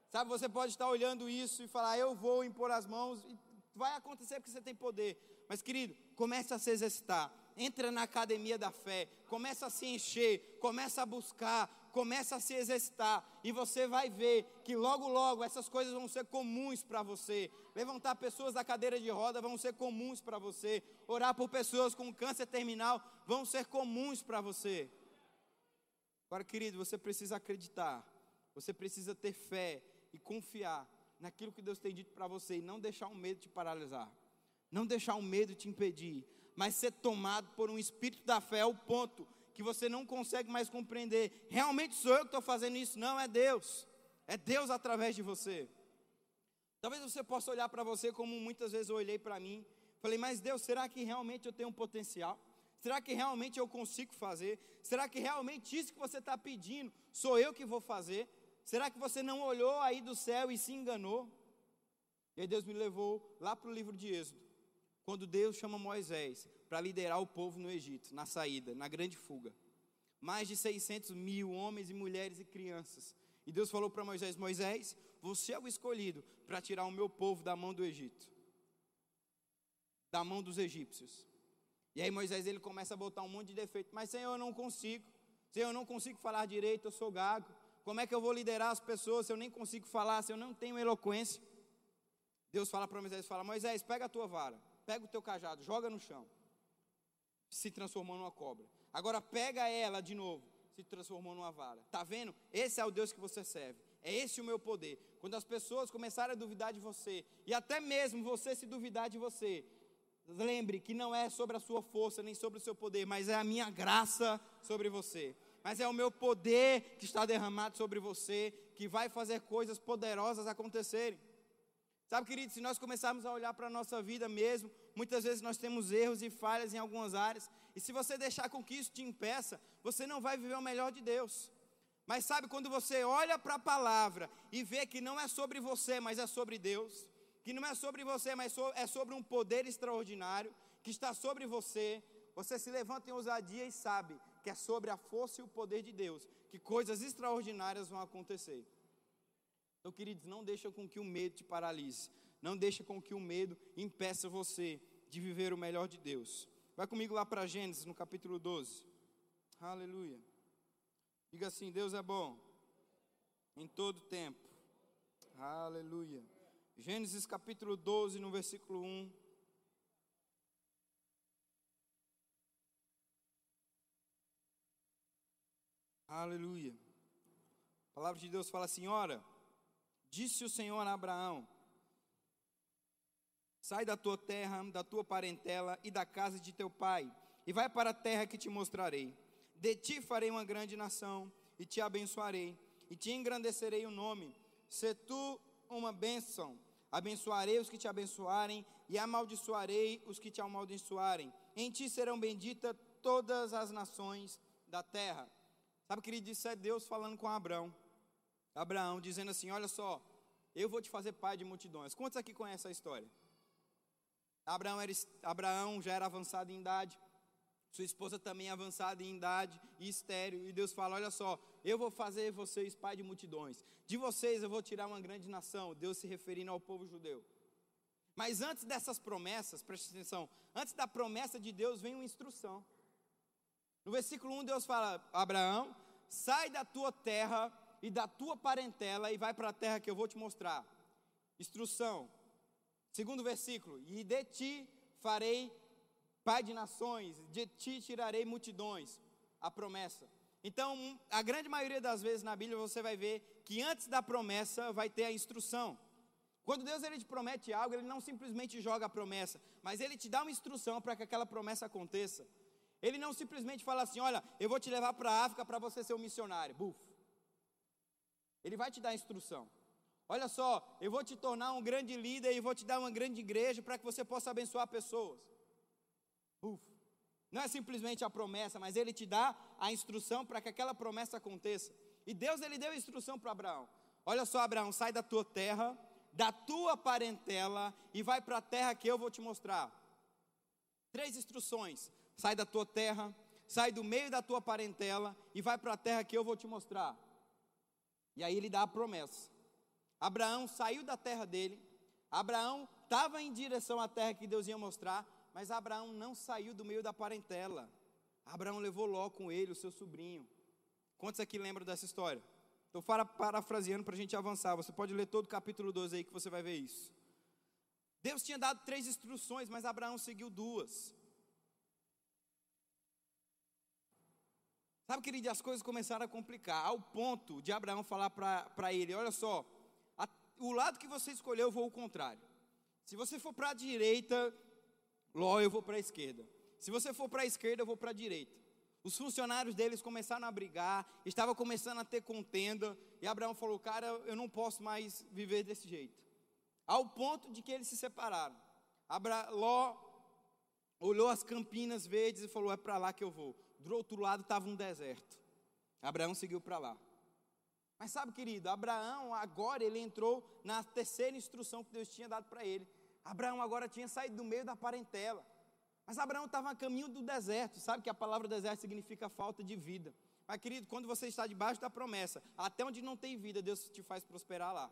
Sabe, você pode estar olhando isso e falar, eu vou impor as mãos, e vai acontecer porque você tem poder. Mas, querido, comece a se exercitar. Entra na academia da fé, começa a se encher, começa a buscar, começa a se exercitar e você vai ver que logo logo essas coisas vão ser comuns para você. Levantar pessoas da cadeira de roda vão ser comuns para você. Orar por pessoas com câncer terminal vão ser comuns para você. Agora, querido, você precisa acreditar. Você precisa ter fé e confiar naquilo que Deus tem dito para você e não deixar o medo te paralisar. Não deixar o medo te impedir, mas ser tomado por um espírito da fé ao ponto que você não consegue mais compreender. Realmente sou eu que estou fazendo isso? Não, é Deus. É Deus através de você. Talvez você possa olhar para você como muitas vezes eu olhei para mim. Falei, mas Deus, será que realmente eu tenho um potencial? Será que realmente eu consigo fazer? Será que realmente isso que você está pedindo sou eu que vou fazer? Será que você não olhou aí do céu e se enganou? E aí Deus me levou lá para o livro de Êxodo, quando Deus chama Moisés para liderar o povo no Egito, na saída, na grande fuga. Mais de 600 mil homens e mulheres e crianças. E Deus falou para Moisés: Moisés, você é o escolhido para tirar o meu povo da mão do Egito, da mão dos egípcios. E aí Moisés ele começa a botar um monte de defeito. Mas Senhor, eu não consigo. Senhor, eu não consigo falar direito, eu sou gago. Como é que eu vou liderar as pessoas se eu nem consigo falar, se eu não tenho eloquência? Deus fala para Moisés, fala, Moisés, pega a tua vara, pega o teu cajado, joga no chão se transformou numa cobra. Agora pega ela de novo, se transformou numa vara. Tá vendo? Esse é o Deus que você serve. É esse o meu poder. Quando as pessoas começarem a duvidar de você, e até mesmo você se duvidar de você, lembre que não é sobre a sua força nem sobre o seu poder, mas é a minha graça sobre você. Mas é o meu poder que está derramado sobre você, que vai fazer coisas poderosas acontecerem. Sabe, querido, se nós começarmos a olhar para a nossa vida mesmo, muitas vezes nós temos erros e falhas em algumas áreas, e se você deixar com que isso te impeça, você não vai viver o melhor de Deus. Mas sabe, quando você olha para a palavra e vê que não é sobre você, mas é sobre Deus, que não é sobre você, mas é sobre um poder extraordinário que está sobre você, você se levanta em ousadia e sabe que é sobre a força e o poder de Deus que coisas extraordinárias vão acontecer. Então, queridos, não deixa com que o medo te paralise. Não deixa com que o medo impeça você de viver o melhor de Deus. Vai comigo lá para Gênesis, no capítulo 12. Aleluia. Diga assim: Deus é bom em todo tempo. Aleluia. Gênesis capítulo 12, no versículo 1. Aleluia. A palavra de Deus fala assim: Ora, disse o Senhor a Abraão: Sai da tua terra, da tua parentela e da casa de teu pai, e vai para a terra que te mostrarei. De ti farei uma grande nação, e te abençoarei, e te engrandecerei o nome. Se tu uma bênção, abençoarei os que te abençoarem, e amaldiçoarei os que te amaldiçoarem. Em ti serão benditas todas as nações da terra. Sabe, querido, isso é Deus falando com Abraão. Abraão dizendo assim: Olha só, eu vou te fazer pai de multidões. Quantos aqui conhecem a história? Abraão, era, Abraão já era avançado em idade, sua esposa também avançada em idade e estéreo, e Deus fala: Olha só, eu vou fazer vocês pai de multidões, de vocês eu vou tirar uma grande nação. Deus se referindo ao povo judeu. Mas antes dessas promessas, preste atenção, antes da promessa de Deus vem uma instrução. No versículo 1, Deus fala: Abraão, sai da tua terra e da tua parentela e vai para a terra que eu vou te mostrar. Instrução. Segundo versículo: E de ti farei pai de nações, de ti tirarei multidões. A promessa. Então, a grande maioria das vezes na Bíblia você vai ver que antes da promessa vai ter a instrução. Quando Deus ele te promete algo, ele não simplesmente joga a promessa, mas ele te dá uma instrução para que aquela promessa aconteça. Ele não simplesmente fala assim: Olha, eu vou te levar para a África para você ser um missionário. Buf. Ele vai te dar instrução. Olha só, eu vou te tornar um grande líder e vou te dar uma grande igreja para que você possa abençoar pessoas. Buf. Não é simplesmente a promessa, mas ele te dá a instrução para que aquela promessa aconteça. E Deus ele deu a instrução para Abraão. Olha só, Abraão, sai da tua terra, da tua parentela e vai para a terra que eu vou te mostrar. Três instruções sai da tua terra, sai do meio da tua parentela e vai para a terra que eu vou te mostrar. E aí ele dá a promessa. Abraão saiu da terra dele, Abraão estava em direção à terra que Deus ia mostrar, mas Abraão não saiu do meio da parentela. Abraão levou Ló com ele, o seu sobrinho. Quantos aqui lembram dessa história? Estou parafraseando para a gente avançar. Você pode ler todo o capítulo 12 aí que você vai ver isso. Deus tinha dado três instruções, mas Abraão seguiu duas. Sabe, querido, as coisas começaram a complicar, ao ponto de Abraão falar para ele: Olha só, a, o lado que você escolheu, eu vou o contrário. Se você for para a direita, Ló, eu vou para a esquerda. Se você for para a esquerda, eu vou para a direita. Os funcionários deles começaram a brigar, estava começando a ter contenda, e Abraão falou: Cara, eu não posso mais viver desse jeito. Ao ponto de que eles se separaram. Abra, Ló olhou as campinas verdes e falou: É para lá que eu vou do outro lado estava um deserto. Abraão seguiu para lá. Mas sabe, querido, Abraão agora ele entrou na terceira instrução que Deus tinha dado para ele. Abraão agora tinha saído do meio da parentela. Mas Abraão estava a caminho do deserto. Sabe que a palavra deserto significa falta de vida. Mas, querido, quando você está debaixo da promessa, até onde não tem vida, Deus te faz prosperar lá.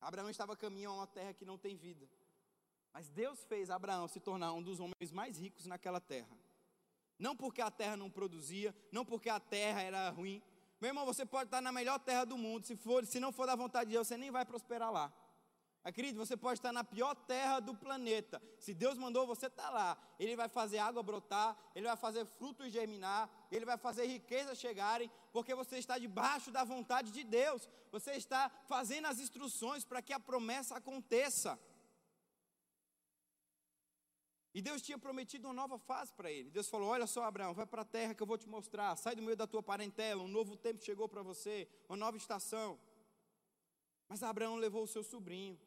Abraão estava a caminho a uma terra que não tem vida. Mas Deus fez Abraão se tornar um dos homens mais ricos naquela terra. Não porque a terra não produzia, não porque a terra era ruim. Meu irmão, você pode estar na melhor terra do mundo, se, for, se não for da vontade de Deus, você nem vai prosperar lá. Acredite, você pode estar na pior terra do planeta. Se Deus mandou você estar lá, Ele vai fazer água brotar, Ele vai fazer frutos germinar, Ele vai fazer riquezas chegarem, porque você está debaixo da vontade de Deus. Você está fazendo as instruções para que a promessa aconteça. E Deus tinha prometido uma nova fase para ele. Deus falou: Olha só, Abraão, vai para a terra que eu vou te mostrar. Sai do meio da tua parentela. Um novo tempo chegou para você, uma nova estação. Mas Abraão levou o seu sobrinho.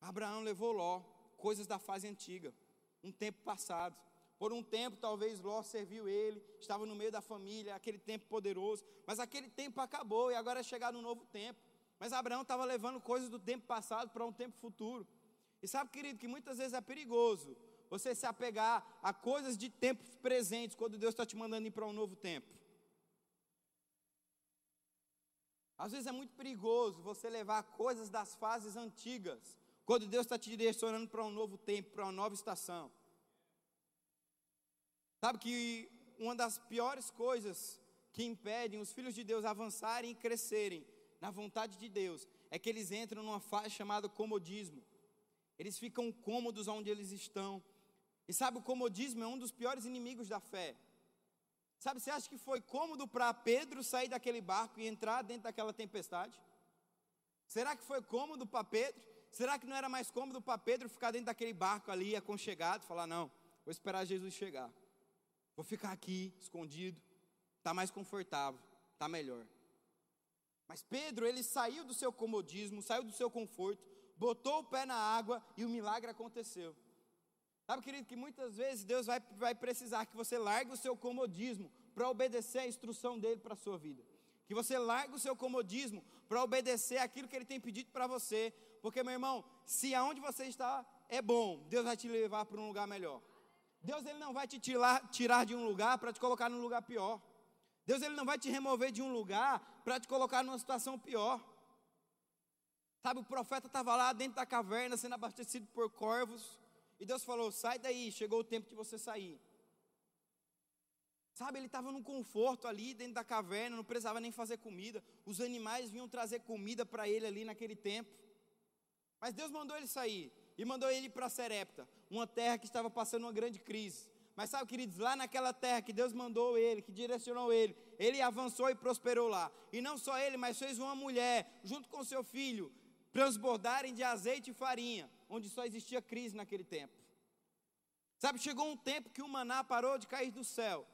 Abraão levou Ló, coisas da fase antiga, um tempo passado. Por um tempo, talvez Ló serviu ele, estava no meio da família, aquele tempo poderoso. Mas aquele tempo acabou e agora é chegar um novo tempo. Mas Abraão estava levando coisas do tempo passado para um tempo futuro. E sabe, querido, que muitas vezes é perigoso você se apegar a coisas de tempos presentes quando Deus está te mandando ir para um novo tempo. Às vezes é muito perigoso você levar coisas das fases antigas, quando Deus está te direcionando para um novo tempo, para uma nova estação. Sabe que uma das piores coisas que impedem os filhos de Deus avançarem e crescerem na vontade de Deus é que eles entram numa fase chamada comodismo. Eles ficam cômodos onde eles estão. E sabe, o comodismo é um dos piores inimigos da fé. Sabe, você acha que foi cômodo para Pedro sair daquele barco e entrar dentro daquela tempestade? Será que foi cômodo para Pedro? Será que não era mais cômodo para Pedro ficar dentro daquele barco ali, aconchegado, falar: não, vou esperar Jesus chegar, vou ficar aqui, escondido, está mais confortável, está melhor. Mas Pedro, ele saiu do seu comodismo, saiu do seu conforto, botou o pé na água e o milagre aconteceu. Sabe, querido, que muitas vezes Deus vai, vai precisar que você largue o seu comodismo para obedecer a instrução dele para a sua vida. Que você largue o seu comodismo para obedecer aquilo que ele tem pedido para você. Porque, meu irmão, se aonde você está é bom, Deus vai te levar para um lugar melhor. Deus ele não vai te tirar, tirar de um lugar para te colocar num lugar pior. Deus ele não vai te remover de um lugar para te colocar numa situação pior. Sabe, o profeta estava lá dentro da caverna sendo abastecido por corvos. E Deus falou: sai daí, chegou o tempo de você sair. Sabe, ele estava num conforto ali dentro da caverna, não precisava nem fazer comida. Os animais vinham trazer comida para ele ali naquele tempo. Mas Deus mandou ele sair e mandou ele para Serepta, uma terra que estava passando uma grande crise. Mas sabe, queridos, lá naquela terra que Deus mandou ele, que direcionou ele, ele avançou e prosperou lá. E não só ele, mas fez uma mulher, junto com seu filho, transbordarem de azeite e farinha onde só existia crise naquele tempo. Sabe, chegou um tempo que o maná parou de cair do céu.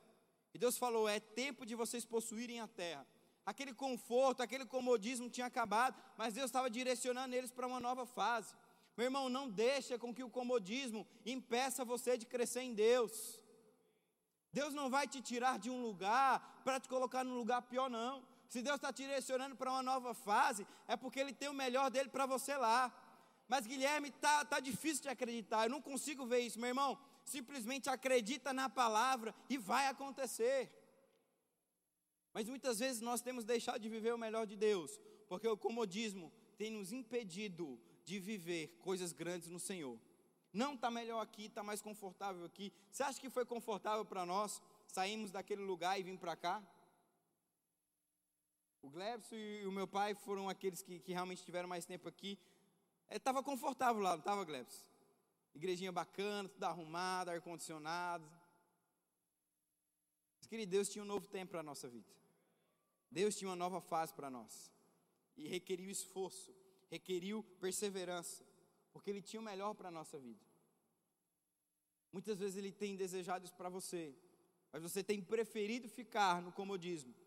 E Deus falou: é tempo de vocês possuírem a terra. Aquele conforto, aquele comodismo tinha acabado, mas Deus estava direcionando eles para uma nova fase. Meu irmão, não deixa com que o comodismo impeça você de crescer em Deus. Deus não vai te tirar de um lugar para te colocar num lugar pior, não. Se Deus está te direcionando para uma nova fase, é porque Ele tem o melhor dele para você lá. Mas Guilherme, tá, tá difícil de acreditar, eu não consigo ver isso, meu irmão. Simplesmente acredita na palavra e vai acontecer. Mas muitas vezes nós temos deixado de viver o melhor de Deus, porque o comodismo tem nos impedido de viver coisas grandes no Senhor. Não está melhor aqui, está mais confortável aqui. Você acha que foi confortável para nós sairmos daquele lugar e vir para cá? O Glebson e o meu pai foram aqueles que, que realmente tiveram mais tempo aqui. Estava é, confortável lá, não estava, Glebs? Igrejinha bacana, tudo arrumado, ar-condicionado. Mas, querido, Deus tinha um novo tempo para a nossa vida. Deus tinha uma nova fase para nós. E requeriu esforço, requeriu perseverança, porque Ele tinha o melhor para a nossa vida. Muitas vezes Ele tem desejado isso para você, mas você tem preferido ficar no comodismo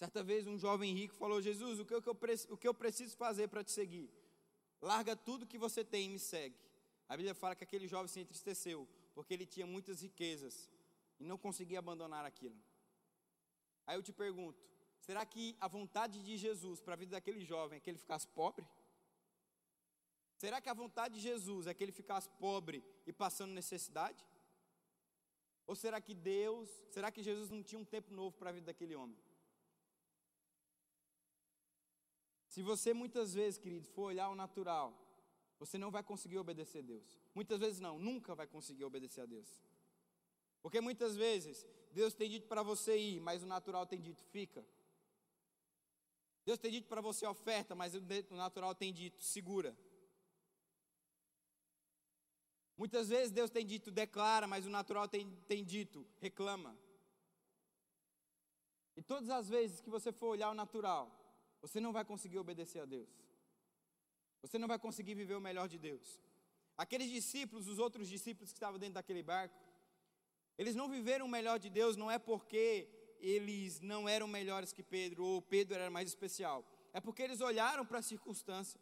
Certa vez um jovem rico falou: Jesus, o que eu, o que eu preciso fazer para te seguir? Larga tudo que você tem e me segue. A Bíblia fala que aquele jovem se entristeceu, porque ele tinha muitas riquezas e não conseguia abandonar aquilo. Aí eu te pergunto: será que a vontade de Jesus para a vida daquele jovem é que ele ficasse pobre? Será que a vontade de Jesus é que ele ficasse pobre e passando necessidade? Ou será que Deus, será que Jesus não tinha um tempo novo para a vida daquele homem? Se você muitas vezes, querido, for olhar o natural, você não vai conseguir obedecer a Deus. Muitas vezes não, nunca vai conseguir obedecer a Deus. Porque muitas vezes Deus tem dito para você ir, mas o natural tem dito fica. Deus tem dito para você oferta, mas o natural tem dito segura. Muitas vezes Deus tem dito declara, mas o natural tem, tem dito reclama. E todas as vezes que você for olhar o natural, você não vai conseguir obedecer a Deus. Você não vai conseguir viver o melhor de Deus. Aqueles discípulos, os outros discípulos que estavam dentro daquele barco, eles não viveram o melhor de Deus, não é porque eles não eram melhores que Pedro, ou Pedro era mais especial. É porque eles olharam para a circunstância,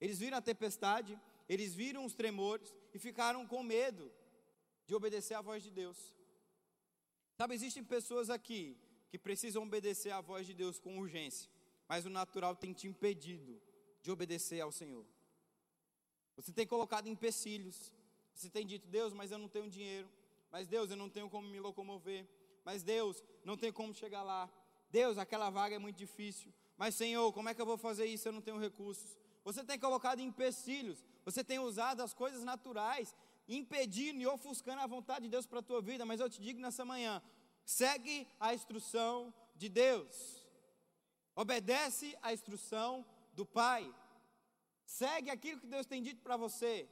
eles viram a tempestade, eles viram os tremores e ficaram com medo de obedecer à voz de Deus. Sabe, existem pessoas aqui que precisam obedecer à voz de Deus com urgência mas o natural tem te impedido de obedecer ao Senhor. Você tem colocado empecilhos. Você tem dito, Deus, mas eu não tenho dinheiro. Mas Deus, eu não tenho como me locomover. Mas Deus, não tenho como chegar lá. Deus, aquela vaga é muito difícil. Mas Senhor, como é que eu vou fazer isso? Eu não tenho recursos. Você tem colocado empecilhos. Você tem usado as coisas naturais, impedindo e ofuscando a vontade de Deus para a tua vida. Mas eu te digo nessa manhã: segue a instrução de Deus. Obedece à instrução do Pai. Segue aquilo que Deus tem dito para você.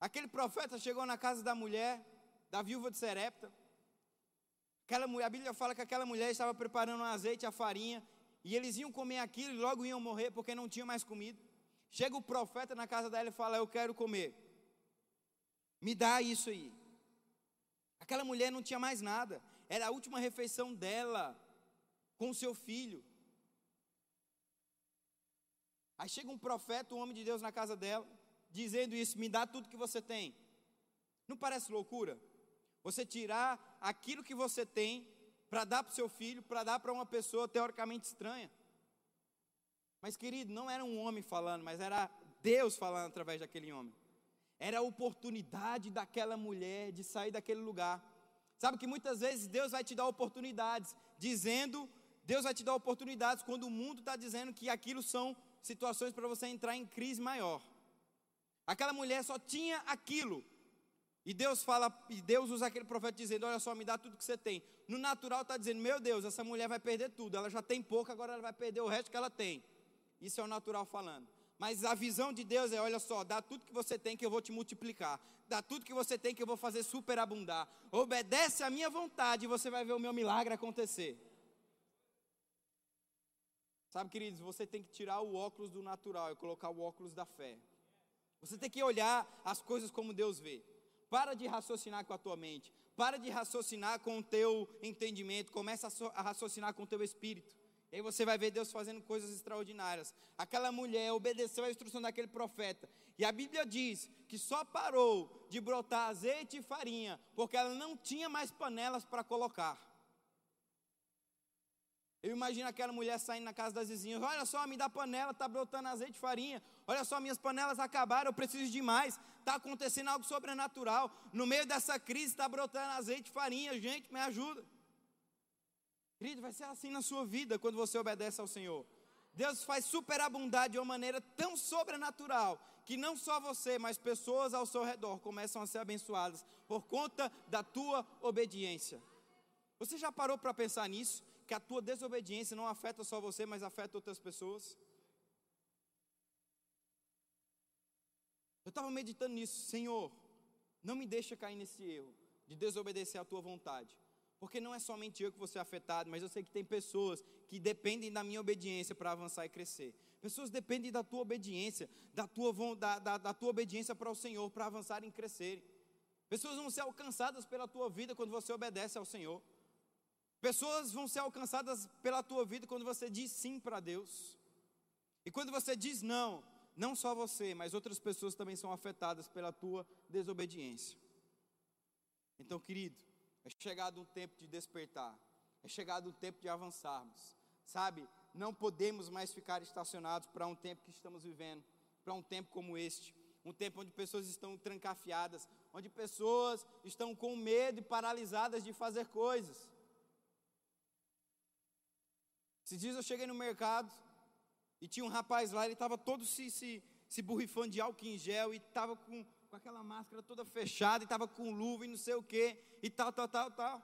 Aquele profeta chegou na casa da mulher, da viúva de Serepta, Aquela mulher, a Bíblia fala que aquela mulher estava preparando o azeite, a farinha, e eles iam comer aquilo e logo iam morrer porque não tinha mais comida. Chega o profeta na casa dela e fala: Eu quero comer. Me dá isso aí. Aquela mulher não tinha mais nada. Era a última refeição dela com seu filho. Aí chega um profeta, um homem de Deus na casa dela, dizendo isso: Me dá tudo que você tem. Não parece loucura? Você tirar aquilo que você tem para dar para o seu filho, para dar para uma pessoa teoricamente estranha. Mas, querido, não era um homem falando, mas era Deus falando através daquele homem. Era a oportunidade daquela mulher de sair daquele lugar. Sabe que muitas vezes Deus vai te dar oportunidades, dizendo, Deus vai te dar oportunidades quando o mundo está dizendo que aquilo são situações para você entrar em crise maior. Aquela mulher só tinha aquilo. E Deus fala, e Deus usa aquele profeta dizendo: Olha só, me dá tudo que você tem. No natural está dizendo: Meu Deus, essa mulher vai perder tudo. Ela já tem pouco, agora ela vai perder o resto que ela tem. Isso é o natural falando. Mas a visão de Deus é: olha só, dá tudo que você tem que eu vou te multiplicar. Dá tudo que você tem que eu vou fazer superabundar. Obedece à minha vontade e você vai ver o meu milagre acontecer. Sabe, queridos, você tem que tirar o óculos do natural e colocar o óculos da fé. Você tem que olhar as coisas como Deus vê. Para de raciocinar com a tua mente. Para de raciocinar com o teu entendimento. Começa a raciocinar com o teu espírito. E aí você vai ver Deus fazendo coisas extraordinárias. Aquela mulher obedeceu a instrução daquele profeta. E a Bíblia diz que só parou de brotar azeite e farinha porque ela não tinha mais panelas para colocar. Eu imagino aquela mulher saindo na casa das vizinhas: Olha só, me dá panela, está brotando azeite e farinha. Olha só, minhas panelas acabaram, eu preciso de mais. Está acontecendo algo sobrenatural. No meio dessa crise está brotando azeite e farinha. Gente, me ajuda. Querido, vai ser assim na sua vida quando você obedece ao Senhor. Deus faz superabundar de uma maneira tão sobrenatural que não só você, mas pessoas ao seu redor começam a ser abençoadas por conta da tua obediência. Você já parou para pensar nisso? Que a tua desobediência não afeta só você, mas afeta outras pessoas? Eu estava meditando nisso, Senhor, não me deixa cair nesse erro de desobedecer à tua vontade. Porque não é somente eu que vou ser afetado, mas eu sei que tem pessoas que dependem da minha obediência para avançar e crescer. Pessoas dependem da tua obediência, da tua, da, da, da tua obediência para o Senhor, para avançarem e crescerem. Pessoas vão ser alcançadas pela tua vida quando você obedece ao Senhor. Pessoas vão ser alcançadas pela tua vida quando você diz sim para Deus. E quando você diz não, não só você, mas outras pessoas também são afetadas pela tua desobediência. Então, querido, é chegado um tempo de despertar, é chegado um tempo de avançarmos, sabe? Não podemos mais ficar estacionados para um tempo que estamos vivendo, para um tempo como este, um tempo onde pessoas estão trancafiadas, onde pessoas estão com medo e paralisadas de fazer coisas. Esses dias eu cheguei no mercado e tinha um rapaz lá, ele estava todo se, se, se borrifando de álcool em gel e estava com, com aquela máscara toda fechada e estava com luva e não sei o que e tal, tal, tal, tal.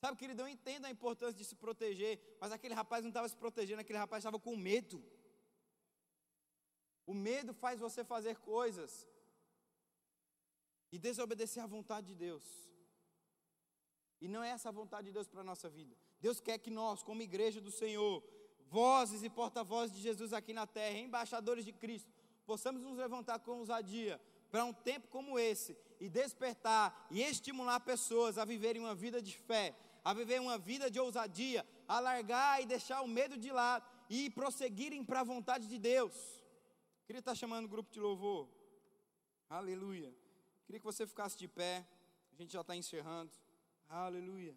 Sabe, querido, eu entendo a importância de se proteger, mas aquele rapaz não estava se protegendo, aquele rapaz estava com medo. O medo faz você fazer coisas e desobedecer à vontade de Deus. E não é essa a vontade de Deus para a nossa vida. Deus quer que nós, como igreja do Senhor, vozes e porta-vozes de Jesus aqui na terra, embaixadores de Cristo, possamos nos levantar com ousadia para um tempo como esse e despertar e estimular pessoas a viverem uma vida de fé, a viver uma vida de ousadia, a largar e deixar o medo de lado e prosseguirem para a vontade de Deus. Queria estar chamando o grupo de louvor. Aleluia. Queria que você ficasse de pé. A gente já está encerrando. Aleluia.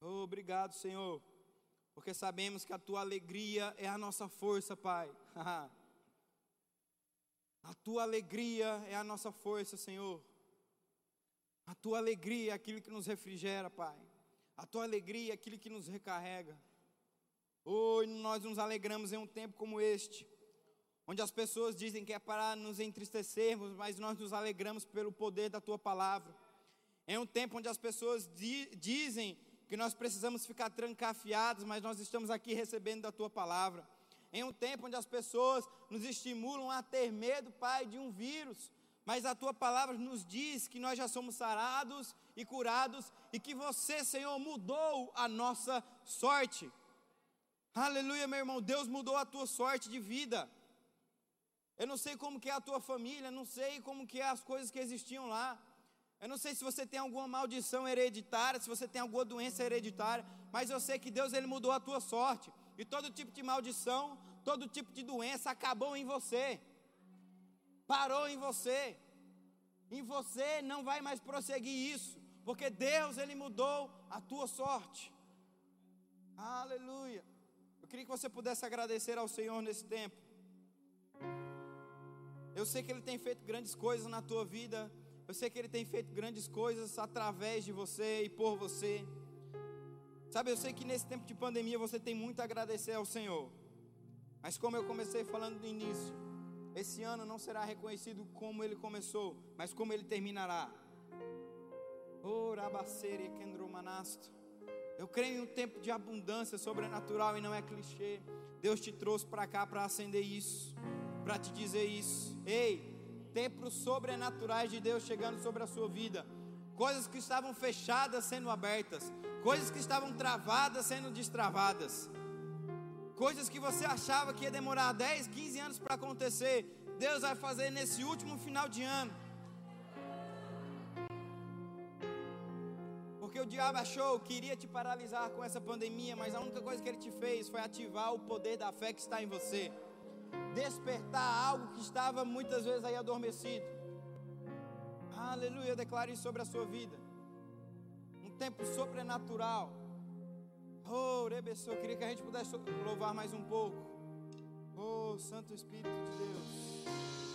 Oh, obrigado, Senhor, porque sabemos que a tua alegria é a nossa força, Pai. (laughs) a tua alegria é a nossa força, Senhor. A tua alegria é aquilo que nos refrigera, Pai. A tua alegria é aquilo que nos recarrega. Oh, nós nos alegramos em um tempo como este, onde as pessoas dizem que é para nos entristecermos, mas nós nos alegramos pelo poder da tua palavra. É um tempo onde as pessoas di dizem que nós precisamos ficar trancafiados, mas nós estamos aqui recebendo da tua palavra. Em um tempo onde as pessoas nos estimulam a ter medo, Pai, de um vírus, Mas a tua palavra nos diz que nós já somos sarados e curados e que você, Senhor, mudou a nossa sorte. Aleluia, meu irmão. Deus mudou a tua sorte de vida. Eu não sei como que é a tua família, não sei como que é as coisas que existiam lá. Eu não sei se você tem alguma maldição hereditária, se você tem alguma doença hereditária, mas eu sei que Deus ele mudou a tua sorte. E todo tipo de maldição, todo tipo de doença acabou em você. Parou em você. Em você não vai mais prosseguir isso, porque Deus ele mudou a tua sorte. Aleluia. Eu queria que você pudesse agradecer ao Senhor nesse tempo. Eu sei que Ele tem feito grandes coisas na tua vida. Eu sei que Ele tem feito grandes coisas através de você e por você. Sabe, eu sei que nesse tempo de pandemia você tem muito a agradecer ao Senhor. Mas como eu comecei falando no início, esse ano não será reconhecido como ele começou, mas como ele terminará. Eu creio em um tempo de abundância sobrenatural e não é clichê. Deus te trouxe para cá para acender isso, para te dizer isso. Ei, tempos sobrenaturais de Deus chegando sobre a sua vida. Coisas que estavam fechadas sendo abertas, coisas que estavam travadas sendo destravadas. Coisas que você achava que ia demorar 10, 15 anos para acontecer, Deus vai fazer nesse último final de ano. Porque o diabo achou que iria te paralisar com essa pandemia, mas a única coisa que ele te fez foi ativar o poder da fé que está em você despertar algo que estava muitas vezes aí adormecido. Aleluia, eu declaro isso sobre a sua vida. Um tempo sobrenatural. Oh, Rebeçô, eu queria que a gente pudesse louvar mais um pouco. Oh, Santo Espírito de Deus.